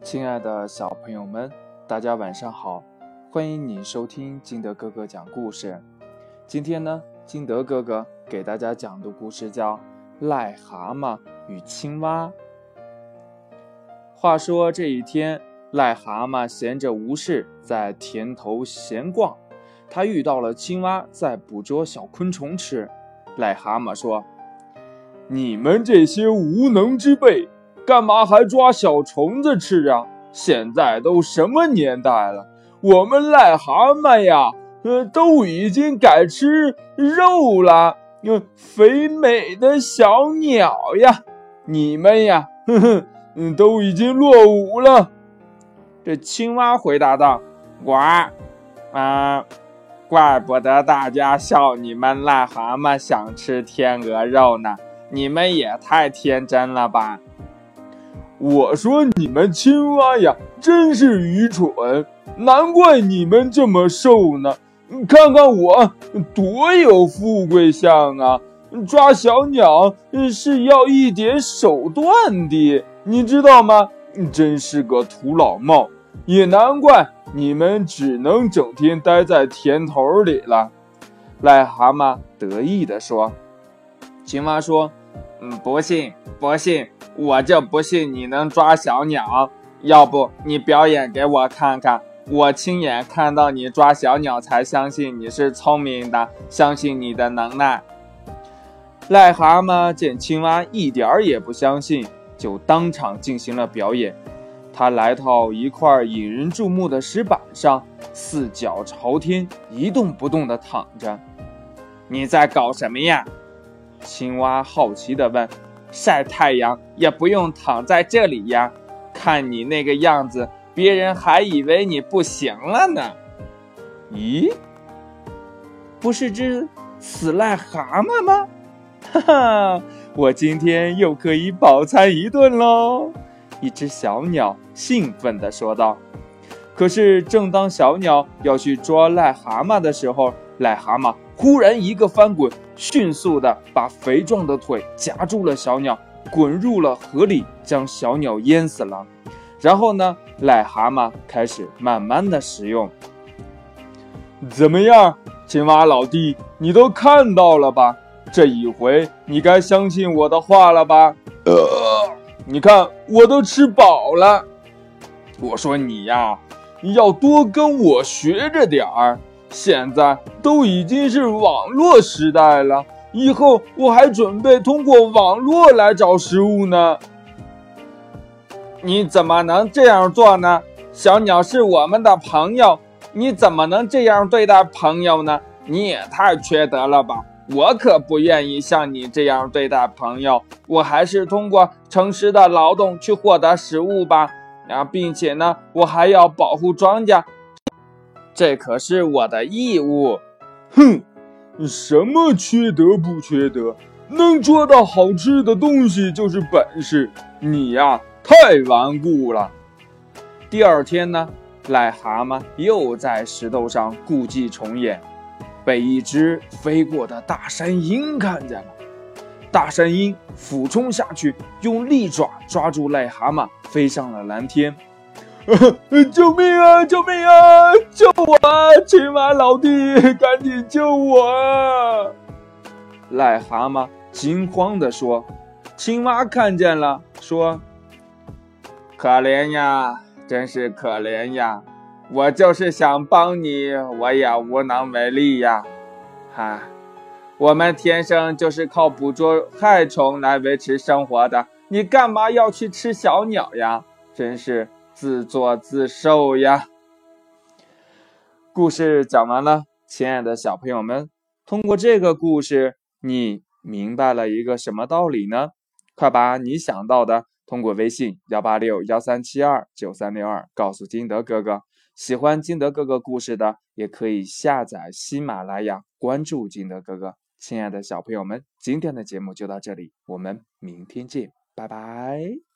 亲爱的小朋友们，大家晚上好！欢迎你收听金德哥哥讲故事。今天呢，金德哥哥给大家讲的故事叫《癞蛤蟆与青蛙》。话说这一天，癞蛤蟆闲着无事，在田头闲逛。他遇到了青蛙在捕捉小昆虫吃。癞蛤蟆说：“你们这些无能之辈！”干嘛还抓小虫子吃啊？现在都什么年代了，我们癞蛤蟆呀，呃，都已经改吃肉了。呃，肥美的小鸟呀，你们呀，哼哼，嗯，都已经落伍了。这青蛙回答道：“呱，啊，怪不得大家笑你们癞蛤蟆想吃天鹅肉呢，你们也太天真了吧。”我说你们青蛙呀，真是愚蠢，难怪你们这么瘦呢。看看我多有富贵相啊！抓小鸟是要一点手段的，你知道吗？真是个土老帽，也难怪你们只能整天待在田头里了。癞蛤蟆得意地说。青蛙说：“嗯，不信，不信。”我就不信你能抓小鸟，要不你表演给我看看，我亲眼看到你抓小鸟才相信你是聪明的，相信你的能耐。癞蛤蟆见青蛙一点儿也不相信，就当场进行了表演。他来到一块引人注目的石板上，四脚朝天，一动不动地躺着。你在搞什么呀？青蛙好奇地问。晒太阳也不用躺在这里呀！看你那个样子，别人还以为你不行了呢。咦，不是只死癞蛤蟆吗？哈哈，我今天又可以饱餐一顿喽！一只小鸟兴奋地说道。可是，正当小鸟要去捉癞蛤蟆的时候，癞蛤蟆忽然一个翻滚。迅速的把肥壮的腿夹住了小鸟，滚入了河里，将小鸟淹死了。然后呢，癞蛤蟆开始慢慢的食用。怎么样，青蛙老弟，你都看到了吧？这一回你该相信我的话了吧？呃，你看我都吃饱了。我说你呀，你要多跟我学着点儿。现在都已经是网络时代了，以后我还准备通过网络来找食物呢。你怎么能这样做呢？小鸟是我们的朋友，你怎么能这样对待朋友呢？你也太缺德了吧！我可不愿意像你这样对待朋友，我还是通过诚实的劳动去获得食物吧。啊，并且呢，我还要保护庄稼。这可是我的义务。哼，什么缺德不缺德？能捉到好吃的东西就是本事。你呀，太顽固了。第二天呢，癞蛤蟆又在石头上故伎重演，被一只飞过的大山鹰看见了。大山鹰俯冲下去，用利爪抓住癞蛤蟆，飞上了蓝天。救命啊！救命啊！救我啊！青蛙老弟，赶紧救我啊！癞蛤蟆惊慌地说。青蛙看见了，说：“可怜呀，真是可怜呀！我就是想帮你，我也无能为力呀！哈，我们天生就是靠捕捉害虫来维持生活的，你干嘛要去吃小鸟呀？真是……”自作自受呀！故事讲完了，亲爱的小朋友们，通过这个故事，你明白了一个什么道理呢？快把你想到的通过微信幺八六幺三七二九三六二告诉金德哥哥。喜欢金德哥哥故事的，也可以下载喜马拉雅，关注金德哥哥。亲爱的小朋友们，今天的节目就到这里，我们明天见，拜拜。